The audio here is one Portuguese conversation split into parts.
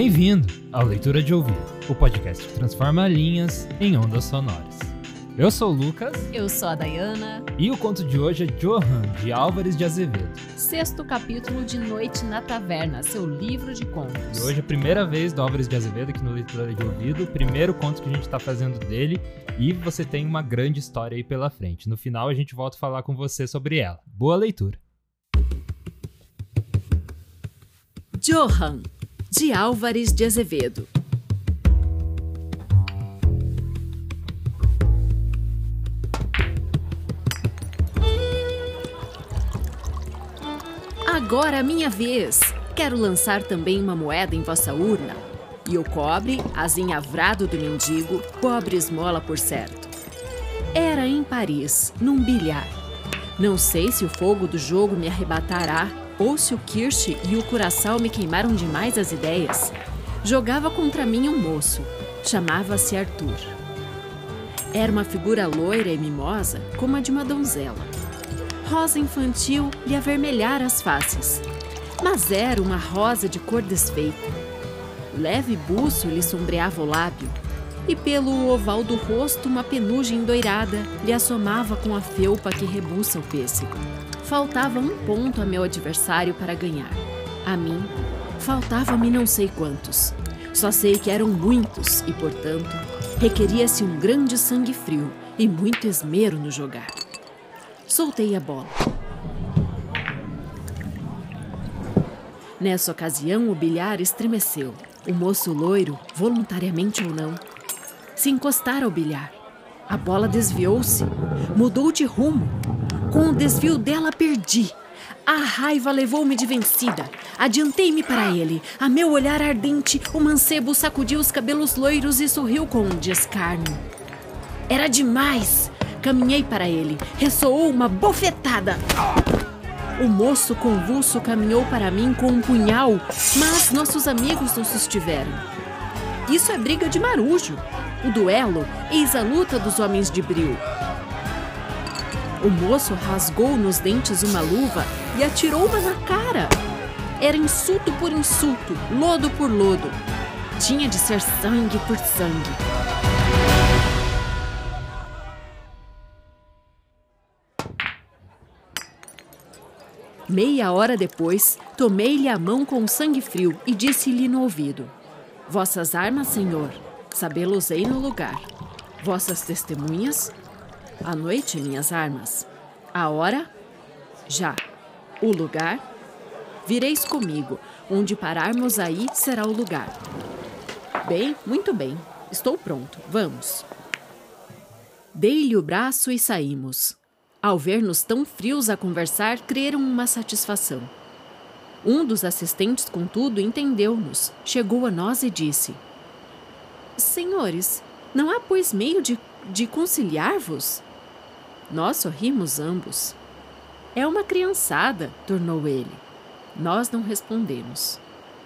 Bem-vindo ao Leitura de Ouvido, o podcast que transforma linhas em ondas sonoras. Eu sou o Lucas. Eu sou a Dayana. E o conto de hoje é Johan, de Álvares de Azevedo. Sexto capítulo de Noite na Taverna, seu livro de contos. E hoje é a primeira vez do Álvares de Azevedo aqui no Leitura de Ouvido, o primeiro conto que a gente está fazendo dele. E você tem uma grande história aí pela frente. No final a gente volta a falar com você sobre ela. Boa leitura! Johan, de Álvares de Azevedo. Agora minha vez. Quero lançar também uma moeda em vossa urna. E o cobre, azinhavrado do mendigo, pobre esmola por certo. Era em Paris, num bilhar. Não sei se o fogo do jogo me arrebatará ou se o Kirsch e o Curaçao me queimaram demais as ideias. Jogava contra mim um moço. Chamava-se Arthur. Era uma figura loira e mimosa, como a de uma donzela. Rosa infantil lhe avermelhara as faces, mas era uma rosa de cor desfeita. Leve buço lhe sombreava o lábio, e pelo oval do rosto uma penugem doirada lhe assomava com a felpa que rebuça o pêssego. Faltava um ponto a meu adversário para ganhar. A mim, faltava-me não sei quantos. Só sei que eram muitos e, portanto, requeria-se um grande sangue frio e muito esmero no jogar. Soltei a bola. Nessa ocasião, o bilhar estremeceu. O moço loiro, voluntariamente ou não, se encostara ao bilhar. A bola desviou-se, mudou de rumo. Com o desvio dela, perdi. A raiva levou-me de vencida. Adiantei-me para ele. A meu olhar ardente, o mancebo sacudiu os cabelos loiros e sorriu com um descarno. Era demais! Caminhei para ele. Ressoou uma bofetada. O moço convulso caminhou para mim com um punhal, mas nossos amigos não sustiveram. Isso é briga de marujo. O duelo, eis a luta dos homens de bril. O moço rasgou nos dentes uma luva e atirou-uma na cara. Era insulto por insulto, lodo por lodo. Tinha de ser sangue por sangue. Meia hora depois, tomei-lhe a mão com sangue frio e disse-lhe no ouvido: Vossas armas, senhor, sabê-los-ei no lugar. Vossas testemunhas, à noite minhas armas. A hora, já. O lugar, vireis comigo. Onde pararmos aí será o lugar. Bem, muito bem. Estou pronto. Vamos. Dei-lhe o braço e saímos. Ao ver-nos tão frios a conversar, creram uma satisfação. Um dos assistentes, contudo, entendeu-nos, chegou a nós e disse: Senhores, não há, pois, meio de, de conciliar-vos? Nós sorrimos ambos. É uma criançada, tornou ele. Nós não respondemos.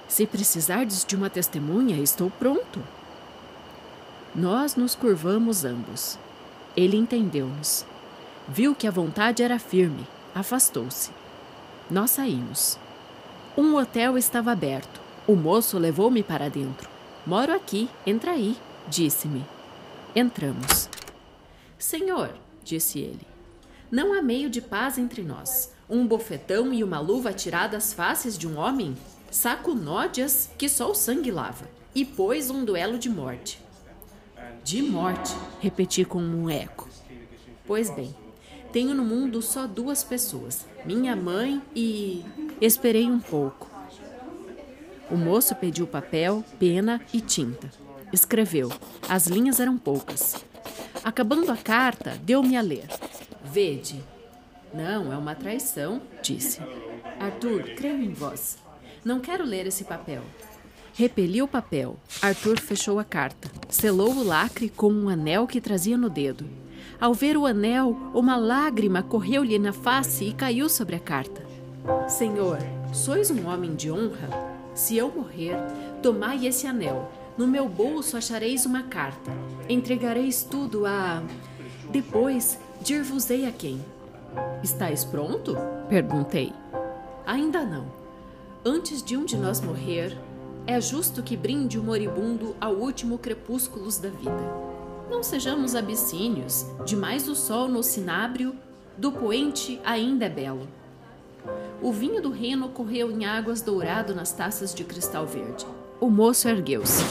Se precisardes de uma testemunha, estou pronto. Nós nos curvamos ambos. Ele entendeu-nos. Viu que a vontade era firme, afastou-se. Nós saímos. Um hotel estava aberto. O moço levou-me para dentro. Moro aqui, entra aí, disse-me. Entramos. Senhor, disse ele, não há meio de paz entre nós. Um bofetão e uma luva atirada às faces de um homem? Saco nódias que só o sangue lava. E pôs um duelo de morte. De morte, repeti com um eco. Pois bem, Tenho no mundo só duas pessoas: minha mãe e. Esperei um pouco. O moço pediu papel, pena e tinta. Escreveu. As linhas eram poucas. Acabando a carta, deu-me a ler. Vede. Não, é uma traição, disse. Arthur, creio em vós. Não quero ler esse papel. Repeli o papel. Arthur fechou a carta. Selou o lacre com um anel que trazia no dedo. Ao ver o anel, uma lágrima correu-lhe na face e caiu sobre a carta. Senhor, sois um homem de honra? Se eu morrer, tomai esse anel. No meu bolso achareis uma carta. Entregareis tudo a. Depois, dir-vos-ei a quem. Estais pronto? Perguntei. Ainda não. Antes de um de nós morrer, é justo que brinde o moribundo ao último crepúsculos da vida. Não sejamos abissínios, demais o sol no cinábrio, do poente ainda é belo. O vinho do reno correu em águas dourado nas taças de cristal verde. O moço ergueu-se.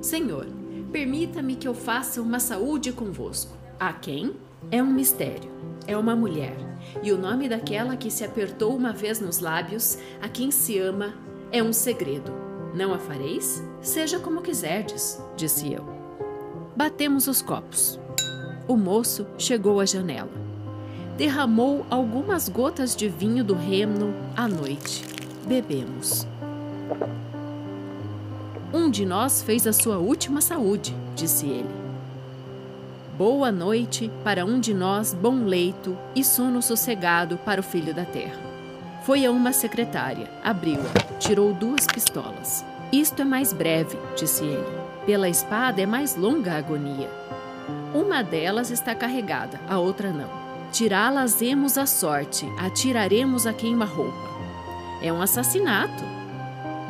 Senhor, permita-me que eu faça uma saúde convosco. A quem? É um mistério. É uma mulher. E o nome daquela que se apertou uma vez nos lábios, a quem se ama, é um segredo. Não a fareis? Seja como quiserdes, disse eu. Batemos os copos. O moço chegou à janela. Derramou algumas gotas de vinho do reno à noite. Bebemos. Um de nós fez a sua última saúde, disse ele. Boa noite para um de nós, bom leito e sono sossegado para o filho da terra. Foi a uma secretária, abriu-a, tirou duas pistolas. Isto é mais breve, disse ele. Pela espada é mais longa a agonia. Uma delas está carregada, a outra não. Tirá-las-emos à sorte, atiraremos a queima-roupa. É um assassinato.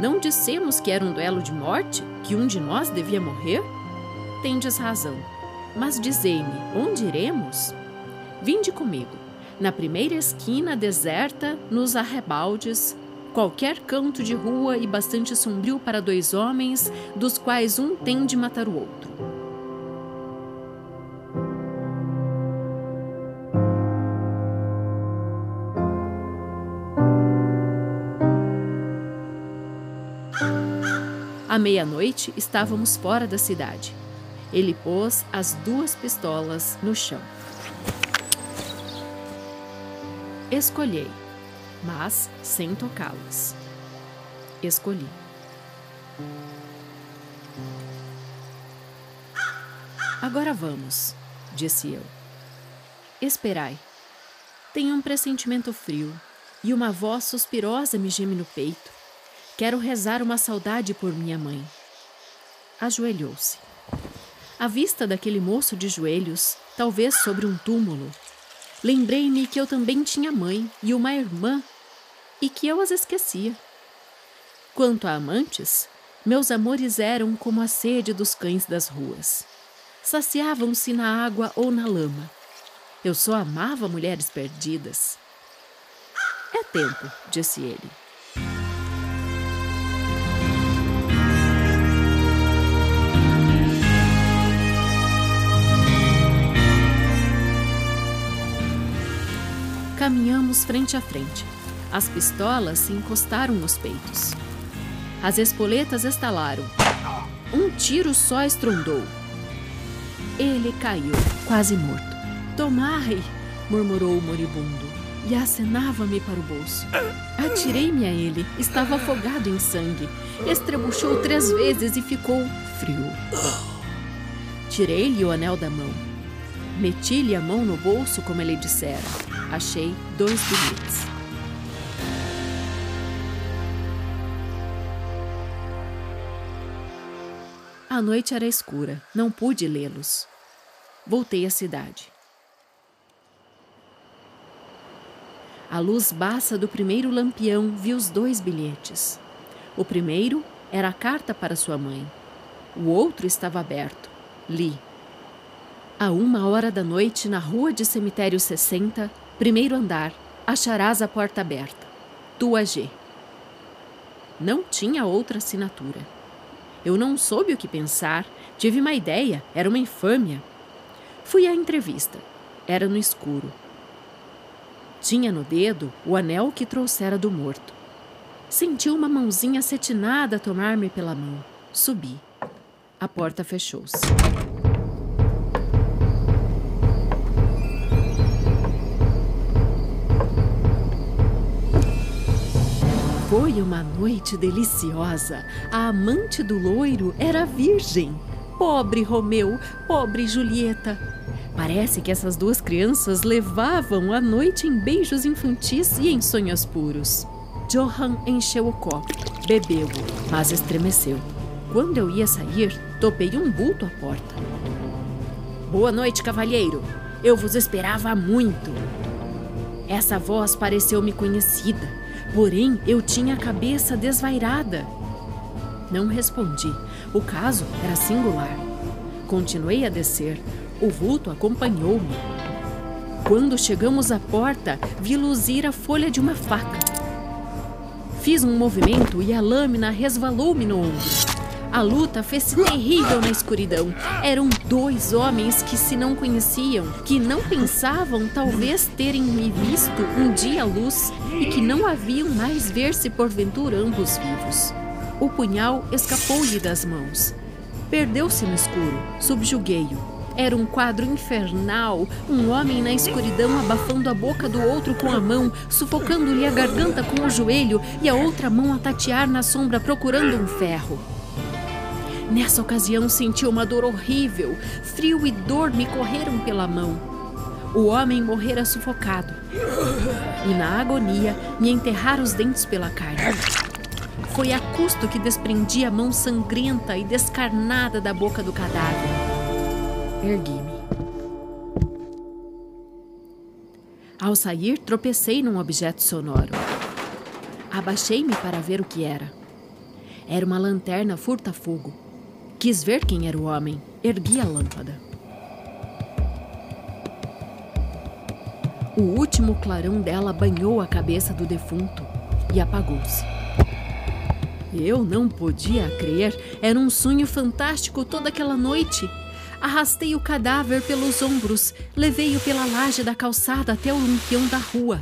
Não dissemos que era um duelo de morte? Que um de nós devia morrer? Tendes razão. Mas dizei-me, onde iremos? Vinde comigo. Na primeira esquina deserta, nos arrebaldes, qualquer canto de rua e bastante sombrio para dois homens, dos quais um tem de matar o outro. À meia-noite estávamos fora da cidade. Ele pôs as duas pistolas no chão. Escolhei mas sem tocá-las. Escolhi. Agora vamos, disse eu. Esperai. Tenho um pressentimento frio e uma voz suspirosa me geme no peito. Quero rezar uma saudade por minha mãe. Ajoelhou-se. À vista daquele moço de joelhos, talvez sobre um túmulo, Lembrei-me que eu também tinha mãe e uma irmã e que eu as esquecia. Quanto a amantes, meus amores eram como a sede dos cães das ruas. Saciavam-se na água ou na lama. Eu só amava mulheres perdidas. É tempo, disse ele. Caminhamos frente a frente. As pistolas se encostaram nos peitos. As espoletas estalaram. Um tiro só estrondou. Ele caiu, quase morto. Tomai! murmurou o moribundo e acenava-me para o bolso. Atirei-me a ele, estava afogado em sangue. Estrebuchou três vezes e ficou frio. Tirei-lhe o anel da mão. Meti-lhe a mão no bolso, como ele dissera. Achei dois bilhetes. A noite era escura, não pude lê-los. Voltei à cidade. A luz baça do primeiro lampião vi os dois bilhetes. O primeiro era a carta para sua mãe. O outro estava aberto. Li. A uma hora da noite, na rua de cemitério 60, Primeiro andar, acharás a porta aberta. Tua G. Não tinha outra assinatura. Eu não soube o que pensar, tive uma ideia, era uma infâmia. Fui à entrevista. Era no escuro. Tinha no dedo o anel que trouxera do morto. Senti uma mãozinha cetinada tomar-me pela mão. Subi. A porta fechou-se. Foi uma noite deliciosa. A amante do loiro era virgem. Pobre Romeu, pobre Julieta. Parece que essas duas crianças levavam a noite em beijos infantis e em sonhos puros. Johan encheu o copo, bebeu, mas estremeceu. Quando eu ia sair, topei um bulto à porta. Boa noite, cavalheiro. Eu vos esperava muito. Essa voz pareceu-me conhecida, porém eu tinha a cabeça desvairada. Não respondi. O caso era singular. Continuei a descer. O vulto acompanhou-me. Quando chegamos à porta, vi luzir a folha de uma faca. Fiz um movimento e a lâmina resvalou-me no ombro. A luta fez-se terrível na escuridão. Eram dois homens que se não conheciam, que não pensavam talvez terem me visto um dia à luz e que não haviam mais ver-se porventura ambos vivos. O punhal escapou-lhe das mãos. Perdeu-se no escuro. Subjuguei-o. Era um quadro infernal. Um homem na escuridão abafando a boca do outro com a mão, sufocando-lhe a garganta com o joelho e a outra mão a tatear na sombra procurando um ferro. Nessa ocasião senti uma dor horrível. Frio e dor me correram pela mão. O homem morrera sufocado. E na agonia me enterraram os dentes pela carne. Foi a custo que desprendi a mão sangrenta e descarnada da boca do cadáver. Ergui-me. Ao sair, tropecei num objeto sonoro. Abaixei-me para ver o que era. Era uma lanterna furta-fogo. Quis ver quem era o homem. Ergui a lâmpada. O último clarão dela banhou a cabeça do defunto e apagou-se. Eu não podia crer. Era um sonho fantástico toda aquela noite. Arrastei o cadáver pelos ombros, levei-o pela laje da calçada até o lampião da rua.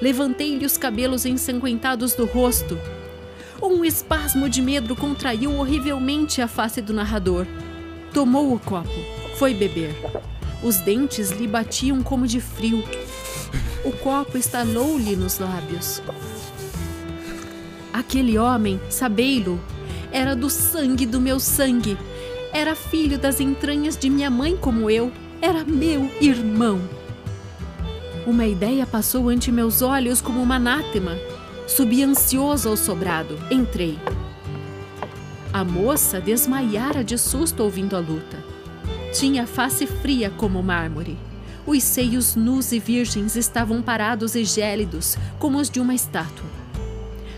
Levantei-lhe os cabelos ensanguentados do rosto. Um espasmo de medo contraiu horrivelmente a face do narrador. Tomou o copo, foi beber. Os dentes lhe batiam como de frio. O copo estanou-lhe nos lábios. Aquele homem, sabei-lo, era do sangue do meu sangue. Era filho das entranhas de minha mãe como eu. Era meu irmão. Uma ideia passou ante meus olhos como uma anátema. Subi ansioso ao sobrado. Entrei. A moça desmaiara de susto ouvindo a luta. Tinha face fria como mármore. Os seios nus e virgens estavam parados e gélidos, como os de uma estátua.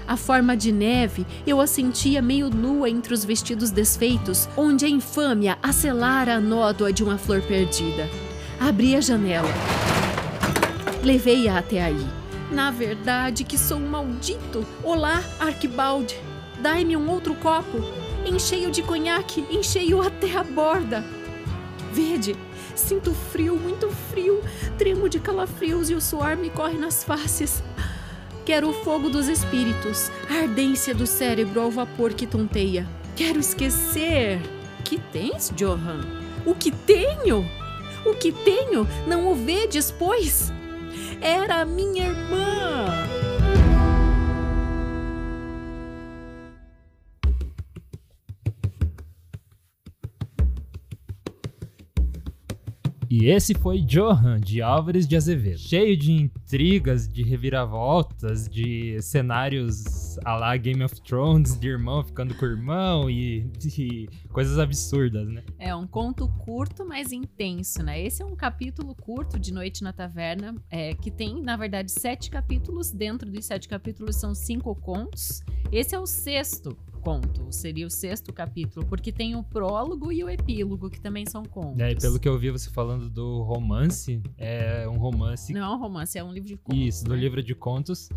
A forma de neve eu a sentia meio nua entre os vestidos desfeitos, onde a infâmia acelara a nódoa de uma flor perdida. Abri a janela. Levei-a até aí. Na verdade, que sou um maldito. Olá, Arquibalde. Dai-me um outro copo. Encheio de conhaque, encheio até a borda. Vede, sinto frio, muito frio. Tremo de calafrios e o suor me corre nas faces. Quero o fogo dos espíritos, a ardência do cérebro ao vapor que tonteia. Quero esquecer. Que tens, Johan? O que tenho? O que tenho? Não o vedes, pois? Era a minha irmã. E esse foi Johan, de Álvares de Azevedo. Cheio de intrigas, de reviravoltas, de cenários a lá Game of Thrones, de irmão ficando com irmão e de coisas absurdas, né? É um conto curto, mas intenso, né? Esse é um capítulo curto de Noite na Taverna, é, que tem, na verdade, sete capítulos. Dentro dos sete capítulos são cinco contos. Esse é o sexto conto, seria o sexto capítulo, porque tem o prólogo e o epílogo, que também são contos. É, e pelo que eu vi você falando do romance, é um romance. Não é um romance, é um livro de contos. Isso, do né? livro de contos.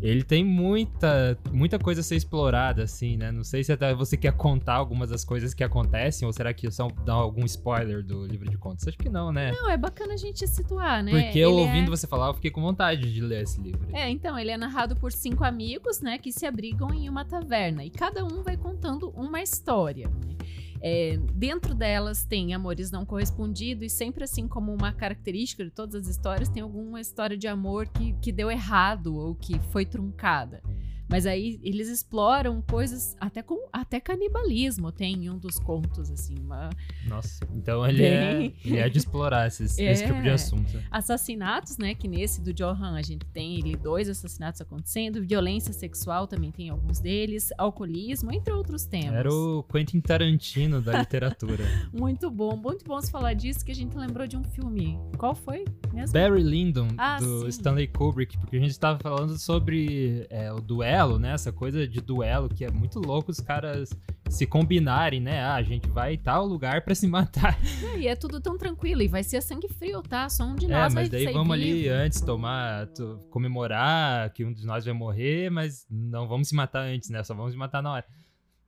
Ele tem muita, muita coisa a ser explorada, assim, né? Não sei se até você quer contar algumas das coisas que acontecem, ou será que são dar algum spoiler do livro de contos? Acho que não, né? Não, é bacana a gente situar, né? Porque eu ouvindo é... você falar, eu fiquei com vontade de ler esse livro. É, então, ele é narrado por cinco amigos, né, que se abrigam em uma taverna. E cada um vai contando uma história. né? É, dentro delas tem amores não correspondidos, e sempre assim como uma característica de todas as histórias, tem alguma história de amor que, que deu errado ou que foi truncada. Mas aí eles exploram coisas até com até canibalismo tem em um dos contos assim, uma Nossa, então ele, é, ele é de explorar esses, esse É. tipo de assunto. assassinatos, né, que nesse do Johan a gente tem ele dois assassinatos acontecendo, violência sexual também tem alguns deles, alcoolismo, entre outros temas. Era o Quentin Tarantino da literatura. Muito bom, muito bom você falar disso que a gente lembrou de um filme. Qual foi mesmo? Barry Lyndon, Ah, do sim. Stanley Kubrick, porque a gente estava falando sobre é, o duelo, né? Essa coisa de duelo que é muito louco os caras se combinarem, né? Ah, a gente vai tal lugar pra se matar. E é tudo tão tranquilo e vai ser sangue frio, tá? Só um de É, nós vai mas daí vamos ali vivo. antes tomar, to- comemorar que um de nós vai morrer, mas não vamos se matar antes, né? Só vamos se matar na hora.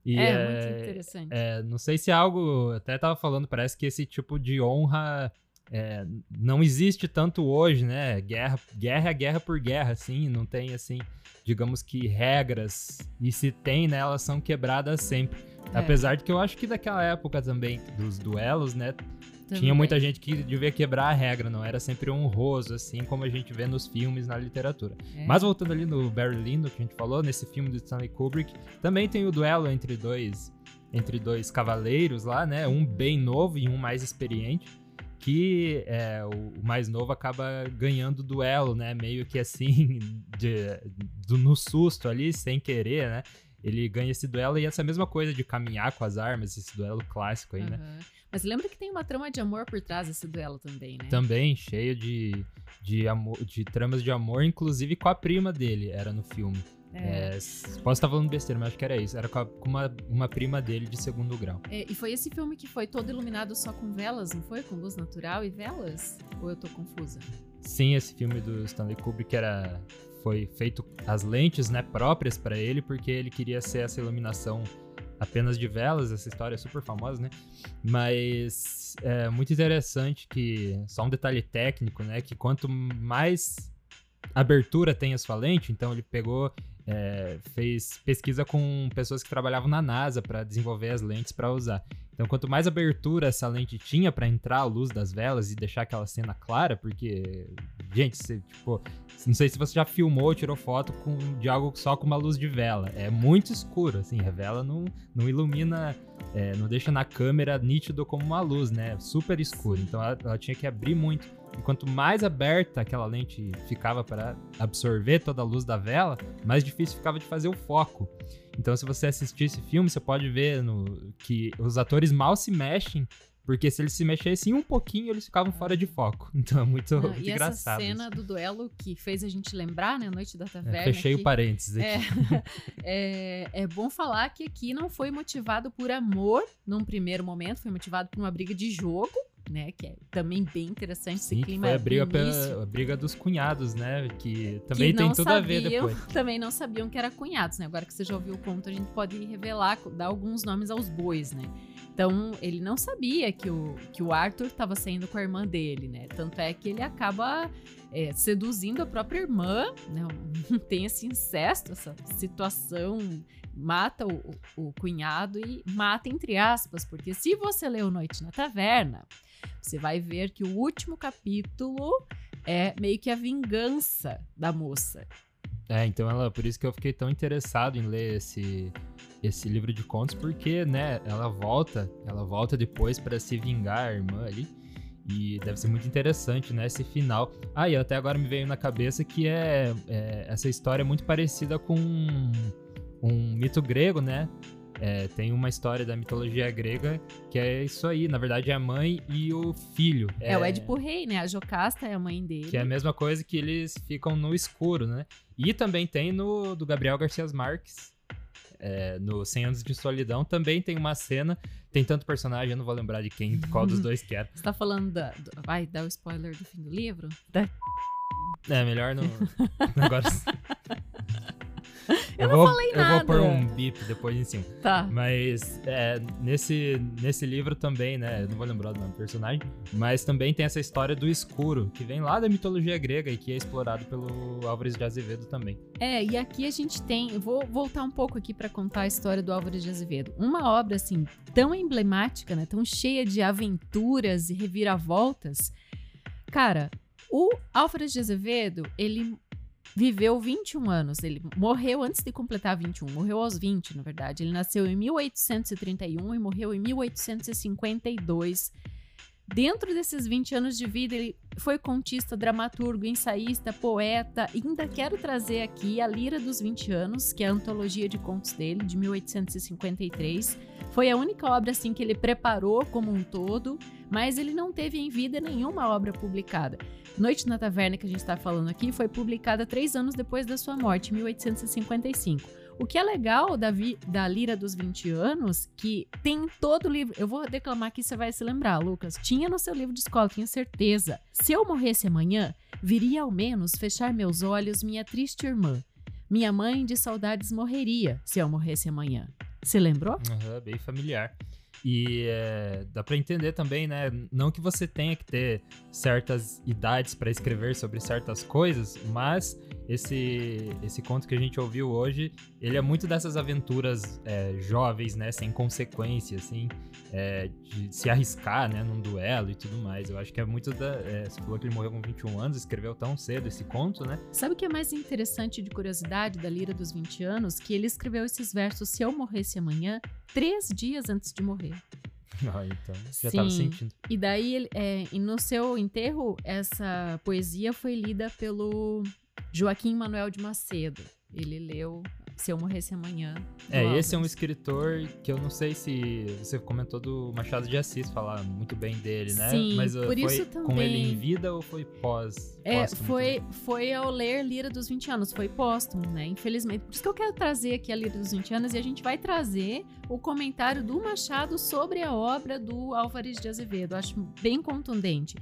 E, É, é, muito interessante. é, não sei se é algo. Até tava falando, parece que esse tipo de honra é, não existe tanto hoje, né? Guerra, guerra é guerra por guerra, assim, não tem assim, digamos que regras. E se tem, né, elas são quebradas sempre. É. Apesar de que eu acho que daquela época também, dos duelos, né? Tinha Também. muita gente que devia quebrar a regra, não era sempre honroso, assim como a gente vê nos filmes, na literatura. É. Mas voltando ali no Barry Lyndon, que a gente falou, nesse filme do Stanley Kubrick, também tem o duelo entre dois, entre dois cavaleiros lá, né? Um bem novo e um mais experiente. Que é, o mais novo acaba ganhando o duelo, né? Meio que assim, de- do- no susto ali, sem querer, né? Ele ganha esse duelo e essa mesma coisa de caminhar com as armas, esse duelo clássico aí, né? Aham. Mas lembra que tem uma trama de amor por trás desse duelo também, né? Também cheio de, de, amor, de tramas de amor, inclusive com a prima dele, era no filme. É. É, posso estar falando besteira, mas acho que era isso. Era com uma, uma prima dele de segundo grau. É, e foi esse filme que foi todo iluminado só com velas, não foi? Com luz natural e velas? Ou eu tô confusa? Sim, esse filme do Stanley Kubrick era, foi feito as lentes né, próprias para ele, porque ele queria ser essa iluminação apenas de velas. Essa história é super famosa, né? Mas é muito interessante que, só um detalhe técnico, né? Que quanto mais abertura tem a sua lente, então ele pegou, é, fez pesquisa com pessoas que trabalhavam na NASA para desenvolver as lentes para usar. Então, quanto mais abertura essa lente tinha para entrar a luz das velas e deixar aquela cena clara, porque, gente, você, tipo, não sei se você já filmou ou tirou foto com, de algo só com uma luz de vela. É muito escuro, assim, a vela não, não ilumina, é, não deixa na câmera nítido como uma luz, né? Super escuro. Então, ela, ela tinha que abrir muito. E quanto mais aberta aquela lente ficava para absorver toda a luz da vela, mais difícil ficava de fazer o foco. Então, se você assistir esse filme, você pode ver no, que os atores mal se mexem, porque se eles se mexessem um pouquinho, eles ficavam fora de foco. Então é muito, Ah, muito e essa engraçado. cena do duelo que fez a gente lembrar, né? Noite da isso. Taverna. É, fechei que- o parênteses aqui. É, é, é bom falar que aqui não foi motivado por amor num primeiro momento, foi motivado por uma briga de jogo, né? Que é também bem interessante esse que clima. foi a briga, do pela- a briga dos cunhados, né? Que que também tem não tudo a ver sabiam- depois. Também não sabiam que eram cunhados, né? Agora que você já ouviu o conto, a gente pode revelar, dar alguns nomes aos bois, né? Então, ele não sabia que o, que o Arthur estava saindo com a irmã dele, né? Tanto é que ele acaba é, seduzindo a própria irmã, né? Tem esse incesto, essa situação, mata o, o- o cunhado e mata entre aspas, porque se você leu Noite na Taverna, você vai ver que o último capítulo é meio que a vingança da moça. É, então ela, por isso que eu fiquei tão interessado em ler esse esse livro de contos, porque, né, ela volta, ela volta depois para se vingar a irmã ali. E deve ser muito interessante, né, esse final. Ah, e até agora me veio na cabeça que é, é- essa história é muito parecida com um, um mito grego, né? É, tem uma história da mitologia grega que é isso aí, na verdade é a mãe e o filho. É, o Édipo Rei, né? A Jocasta é a mãe dele. Que é a mesma coisa que eles ficam no escuro, né? E também tem no do Gabriel Garcia Marques, é, no 100 Anos de Solidão, também tem uma cena. Tem tanto personagem, eu não vou lembrar de quem, qual dos dois que era. Você tá falando da. do- vai dar o spoiler do fim do livro? Da- É, melhor não. Agora. Eu, Eu, não vou, falei eu nada. vou pôr um bip depois em cima. Tá. Mas é, nesse, nesse livro também, né? Eu não vou lembrar do nome do personagem, mas também tem essa história do escuro, que vem lá da mitologia grega e que é explorado pelo Álvares de Azevedo também. É, e aqui a gente tem. eu Vou voltar um pouco aqui para contar a história do Álvares de Azevedo. Uma obra assim tão emblemática, né? Tão cheia de aventuras e reviravoltas. Cara, o Álvares de Azevedo, ele viveu 21 anos. Ele morreu antes de completar 21. Morreu aos 20, na verdade. Ele nasceu em 1831 e morreu em 1852. Dentro desses 20 anos de vida, ele foi contista, dramaturgo, ensaísta, poeta. E ainda quero trazer aqui a Lira dos 20 Anos, que é a antologia de contos dele, de 1853. Foi a única obra assim que ele preparou como um todo, mas ele não teve em vida nenhuma obra publicada. Noite na Taverna, que a gente está falando aqui, foi publicada três anos depois da sua morte, em 1855. O que é legal da, vi- da Lira dos 20 anos, que tem todo o livro. Eu vou declamar aqui, você vai se lembrar, Lucas. Tinha no seu livro de escola, tenho certeza. Se eu morresse amanhã, viria ao menos fechar meus olhos minha triste irmã. Minha mãe de saudades morreria se eu morresse amanhã. Você lembrou? Aham, bem familiar. E é, dá pra entender também, né? Não que você tenha que ter certas idades pra escrever sobre certas coisas, mas esse, esse conto que a gente ouviu hoje, ele é muito dessas aventuras é, jovens, né? Sem consequência, assim, é, de se arriscar, né? Num duelo e tudo mais. Eu acho que é muito da. é, você falou que ele morreu com 21 anos, escreveu tão cedo esse conto, né? Sabe o que é mais interessante de curiosidade da Lira dos 20 anos? Que ele escreveu esses versos Se eu morresse amanhã, três dias antes de morrer. Ah, então, já tava Sim. sentindo. E daí, é, e no seu enterro, essa poesia foi lida pelo Joaquim Manuel de Macedo. Ele leu Se Eu Morresse Amanhã. É, esse é um escritor que eu não sei se você comentou do Machado de Assis falar muito bem dele, né? Sim, Mas uh, por foi isso com também- ele em vida ou foi pós? É, foi, foi ao ler Lira dos 20 anos, foi póstumo, né? Infelizmente. Por isso que eu quero trazer aqui a Lira dos 20 anos e a gente vai trazer o comentário do Machado sobre a obra do Álvares de Azevedo. Eu acho bem contundente.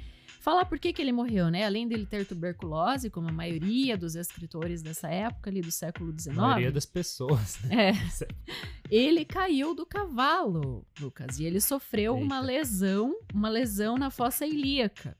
Falar por que, que ele morreu, né? Além dele ter tuberculose, como a maioria dos escritores dessa época ali do século? XIX. A maioria das pessoas, né? É. Ele caiu do cavalo, Lucas, e ele sofreu Eita. uma lesão, uma lesão na fossa ilíaca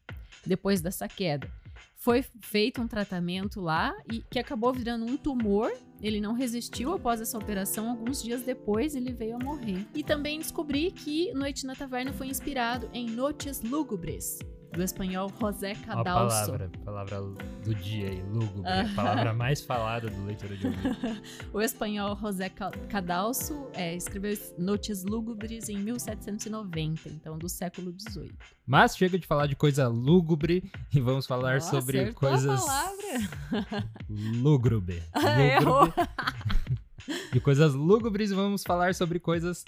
depois dessa queda. Foi feito um tratamento lá e que acabou virando um tumor. Ele não resistiu após essa operação. Alguns dias depois ele veio a morrer. E também descobri que Noite na Taverna foi inspirado em Noches Lúgubres, do espanhol José Cadalso. palavra, palavra do dia aí, lúgubre, Ah. a palavra mais falada do leitura de ouvido. O espanhol José Ca- Cadalso é, escreveu Notes Lúgubres em 1790, então do século XVIII. Mas chega de falar de coisa lúgubre e vamos falar sobre acertou a coisas palavra. lúgubre. Errou. De coisas lúgubres, vamos falar sobre coisas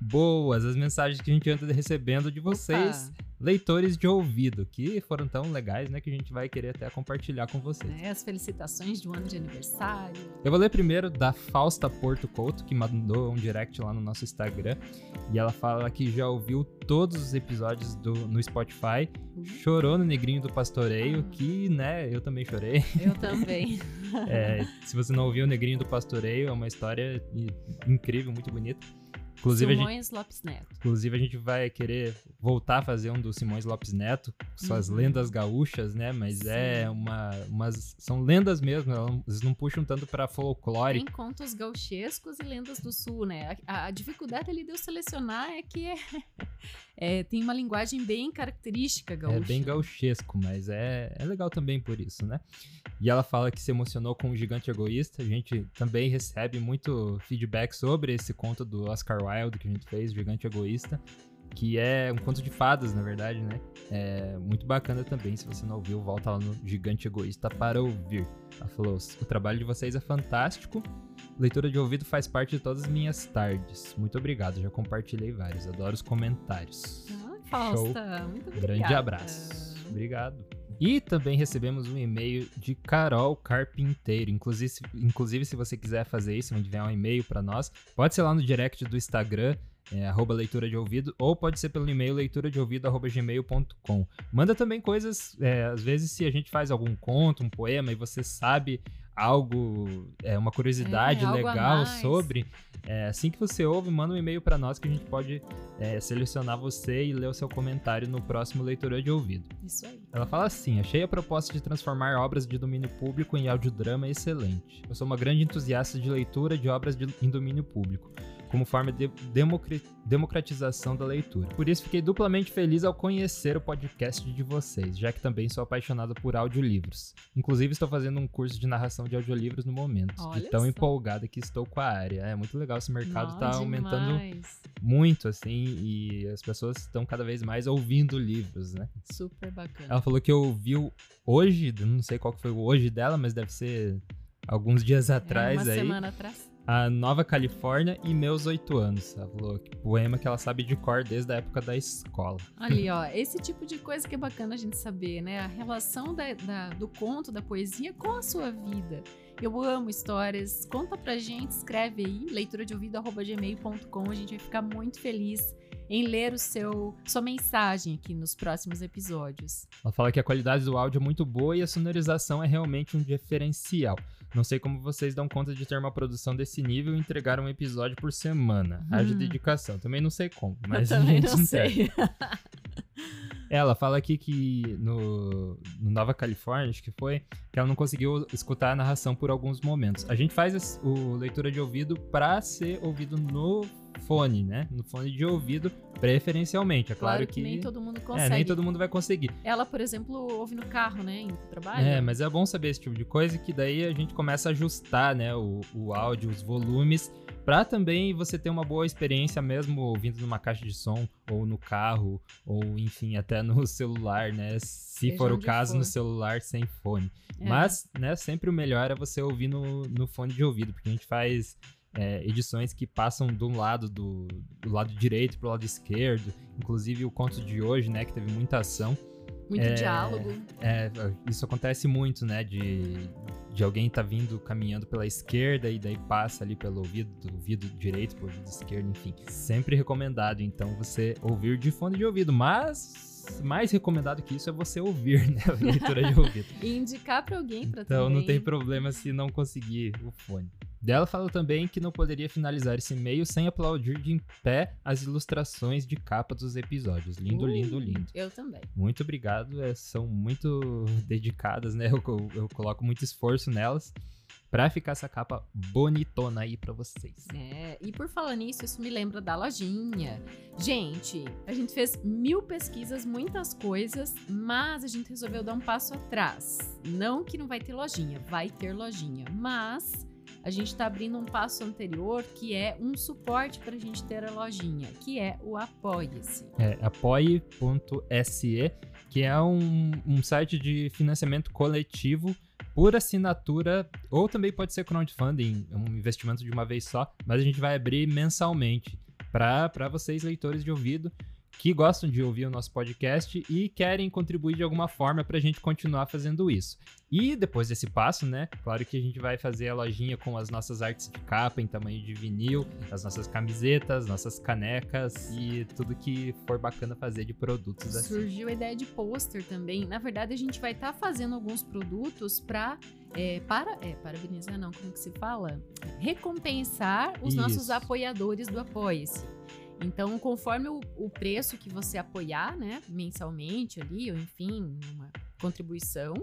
boas, as mensagens que a gente anda recebendo de vocês, Opa. Leitores de ouvido, que foram tão legais, né, que a gente vai querer até compartilhar com vocês. É, as felicitações de um ano de aniversário. Eu vou ler primeiro da Fausta Porto Couto, que mandou um direct lá no nosso Instagram, e ela fala que já ouviu todos os episódios do, no Spotify, chorou no Negrinho do Pastoreio, que, né, eu também chorei. Eu também. É, se você não ouviu o Negrinho do Pastoreio, é uma história incrível, muito bonita. Inclusive a, gente, Simões Lopes Neto. inclusive, a gente vai querer voltar a fazer um do Simões Lopes Neto, suas Uhum. lendas gaúchas, né? Mas é Sim. uma, umas. São lendas mesmo, elas não- puxam tanto pra folclore. Tem contos gauchescos e lendas do sul, né? A, a dificuldade ali de eu selecionar é que é, é, tem uma linguagem bem característica gaúcha. É bem gauchesco, mas é, é legal também por isso, né? E ela fala que se emocionou com o Gigante Egoísta. A gente também recebe muito feedback sobre esse conto do Oscar Wilde que a gente fez, Gigante Egoísta, que é um conto de fadas, na verdade, né? É muito bacana também. Se você não ouviu, volta lá no Gigante Egoísta para ouvir. Ela falou: o trabalho de vocês é fantástico. Leitura de ouvido faz parte de todas as minhas tardes. Muito obrigado, já compartilhei vários. Adoro os comentários. Ah, Fausta, muito obrigada. Grande abraço. Obrigado. E também recebemos um e-mail de Carol Carpinteiro. Inclusive, se- inclusive, se você quiser fazer isso, enviar um e-mail para nós, pode ser lá no direct do Instagram, é, arroba leitura de ouvido, ou pode ser pelo e-mail leitura de ouvido, arroba gmail.com. Manda também coisas, é, às vezes se a gente faz algum conto, um poema, e você sabe algo, é uma curiosidade É, a legal sobre, é, assim que você ouve, manda um e-mail para nós que a gente pode é, selecionar você e ler o seu comentário no próximo Leitura de Ouvido. Isso aí. Ela fala assim: achei a proposta de transformar obras de domínio público em audiodrama excelente. Eu sou uma grande entusiasta de leitura de obras de, em domínio público, como forma de democratização da leitura. Por isso fiquei duplamente feliz ao conhecer o podcast de vocês, já que também sou apaixonado por audiolivros. Inclusive estou fazendo um curso de narração de audiolivros no momento. Olha e tão só. empolgada que estou com a área. É muito legal, esse mercado Não, tá aumentando muito, assim, e as pessoas estão cada vez mais ouvindo livros, né? Super bacana. Ela falou que ouviu hoje, não sei qual que foi o hoje dela, mas deve ser alguns dias atrás é, uma aí. semana atrás. A Nova Califórnia e Meus Oito Anos. Ela falou que poema que ela sabe de cor desde a época da escola. Ali, ó, esse tipo de coisa que é bacana a gente saber, né? A relação da, da- do conto, da poesia com a sua vida. Eu amo histórias. Conta pra gente, escreve aí, leitura de ouvido.gmail.com. A gente vai ficar muito feliz em ler o seu sua mensagem aqui nos próximos episódios. Ela fala que a qualidade do áudio é muito boa e a sonorização é realmente um diferencial. Não sei como vocês dão conta de ter uma produção desse nível e entregar um episódio por semana. Haja Hum. dedicação. Também não sei como, mas Eu a também gente não sei. Ela fala aqui que no, no Nova Califórnia, acho que foi, que ela não conseguiu escutar a narração por alguns momentos. A gente faz o leitura de ouvido pra ser ouvido no fone, né? No fone de ouvido, preferencialmente. É claro, Claro que, nem todo mundo é, consegue. nem todo mundo vai conseguir. Ela, por exemplo, ouve no carro, né? Indo pro trabalho. É, mas é bom saber esse tipo de coisa que daí a gente começa a ajustar, né, o, o áudio, os volumes, pra também você ter uma boa experiência mesmo ouvindo numa caixa de som ou no carro ou enfim, até no celular, né, se Seja for o caso for. no celular sem fone. É. Mas, né, sempre o melhor é você ouvir no, no fone de ouvido, porque a gente faz é, edições que passam de um lado do, do lado direito pro lado esquerdo, inclusive o conto de hoje, né, que teve muita ação. Muito é, diálogo. É, isso acontece muito, né? De, de alguém tá vindo caminhando pela esquerda e daí passa ali pelo ouvido, do ouvido direito pro ouvido esquerdo, enfim. Sempre recomendado, então, você ouvir de fone de ouvido, mas mais recomendado que isso é você ouvir, né? A leitura de ouvido. E indicar pra alguém pra Então também. não tem problema se não conseguir o fone. Dela fala também que não poderia finalizar esse e-mail sem aplaudir de em pé as ilustrações de capa dos episódios. Lindo, Uh, lindo, lindo. Eu também. Muito obrigado, é, são muito dedicadas, né? Eu, co- eu coloco muito esforço nelas pra ficar essa capa bonitona aí pra vocês. É, e por falar nisso, isso me lembra da lojinha. Gente, a gente fez mil pesquisas, muitas coisas, mas a gente resolveu dar um passo atrás. Não que não vai ter lojinha, vai ter lojinha, mas a gente está abrindo um passo anterior que é um suporte para a gente ter a lojinha, que é o Apoie-se. É apoie.se, que é um, um site de financiamento coletivo por assinatura, ou também pode ser crowdfunding, um investimento de uma vez só, mas a gente vai abrir mensalmente para vocês, leitores de ouvido, que gostam de ouvir o nosso podcast e querem contribuir de alguma forma para a gente continuar fazendo isso. E depois desse passo, né? Claro que a gente vai fazer a lojinha com as nossas artes de capa em tamanho de vinil, as nossas camisetas, nossas canecas e tudo que for bacana fazer de produtos assim. Surgiu a ideia de pôster também. Na verdade, a gente vai estar fazendo alguns produtos para é, para é, parabenizar não, como que se fala? Recompensar os nossos Isso. apoiadores do Apoia-se. Então, conforme o, o preço que você apoiar, né, mensalmente ali, ou enfim, uma contribuição,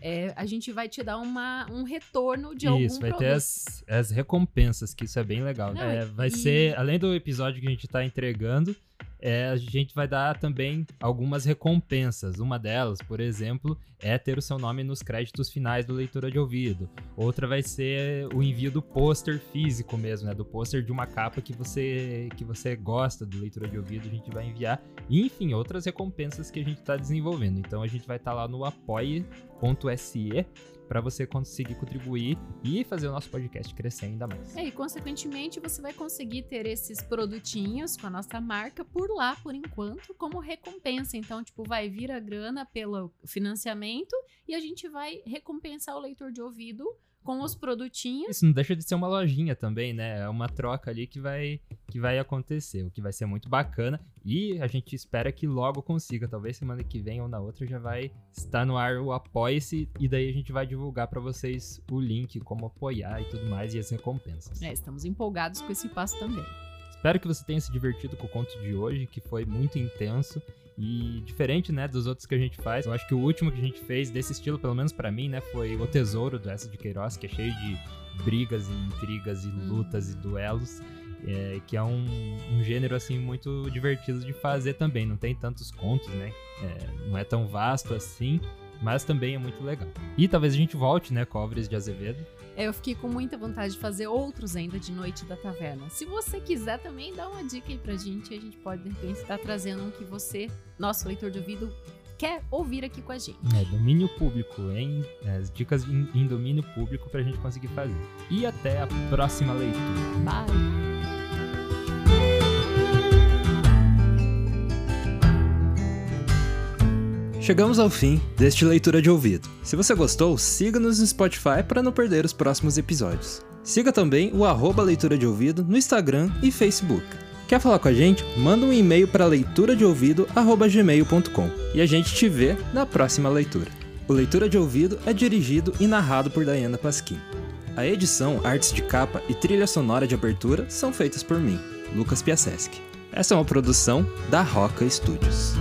é, a gente vai te dar uma, um retorno de algum Isso, vai produto. ter as, as recompensas, que isso é bem legal. Não, É, vai e- ser, além do episódio que a gente tá entregando, é, a gente vai dar também algumas recompensas. Uma delas, por exemplo, é ter o seu nome nos créditos finais do Leitura de Ouvido. Outra vai ser o envio do pôster físico mesmo, né? Do pôster de uma capa que você, que você gosta do Leitura de Ouvido, a gente vai enviar. E, enfim, outras recompensas que a gente tá desenvolvendo. Então a gente vai estar lá no apoie.se para você conseguir contribuir e fazer o nosso podcast crescer ainda mais. É, e consequentemente você vai conseguir ter esses produtinhos com a nossa marca por lá, por enquanto, como recompensa. Então, tipo, vai vir a grana pelo financiamento e a gente vai recompensar o leitor de ouvido com os produtinhos. Isso não deixa de ser uma lojinha também, né? É uma troca ali que vai, que vai acontecer, o que vai ser muito bacana. E a gente espera que logo consiga. Talvez semana que vem ou na outra já vai estar no ar o Apoie-se. E daí a gente vai divulgar para vocês o link, como apoiar e tudo mais, e as recompensas. É, estamos empolgados com esse passo também. Espero que você tenha se divertido com o conto de hoje, que foi muito intenso e diferente, né, dos outros que a gente faz. Eu acho que o último que a gente fez desse estilo, pelo menos para mim, né, foi O Tesouro do Essa de Queiroz, que é cheio de brigas e intrigas e lutas e duelos. É, que é um, um, gênero assim muito divertido de fazer também. Não tem tantos contos, né? É, não é tão vasto assim, mas também é muito legal. E talvez a gente volte, né, Covres de Azevedo. Eu fiquei com muita vontade de fazer outros ainda de Noite da Taverna. Se você quiser também, dá uma dica aí pra gente. A gente pode, de repente, estar trazendo um que você, nosso leitor de ouvido, quer ouvir aqui com a gente. É, domínio público, hein? É, as dicas em, em domínio público pra gente conseguir fazer. E até a próxima leitura. Bye! Chegamos ao fim deste leitura de ouvido. Se você gostou, siga-nos no Spotify para não perder os próximos episódios. Siga também o arroba leitura de ouvido no Instagram e Facebook. Quer falar com a gente? Manda um e-mail para leituradeouvido@gmail.com e a gente te vê na próxima leitura. O Leitura de Ouvido é dirigido e narrado por Diana Pasquim. A edição, artes de capa e trilha sonora de abertura são feitas por mim, Lucas Piaseschi. Essa é uma produção da Roca Studios.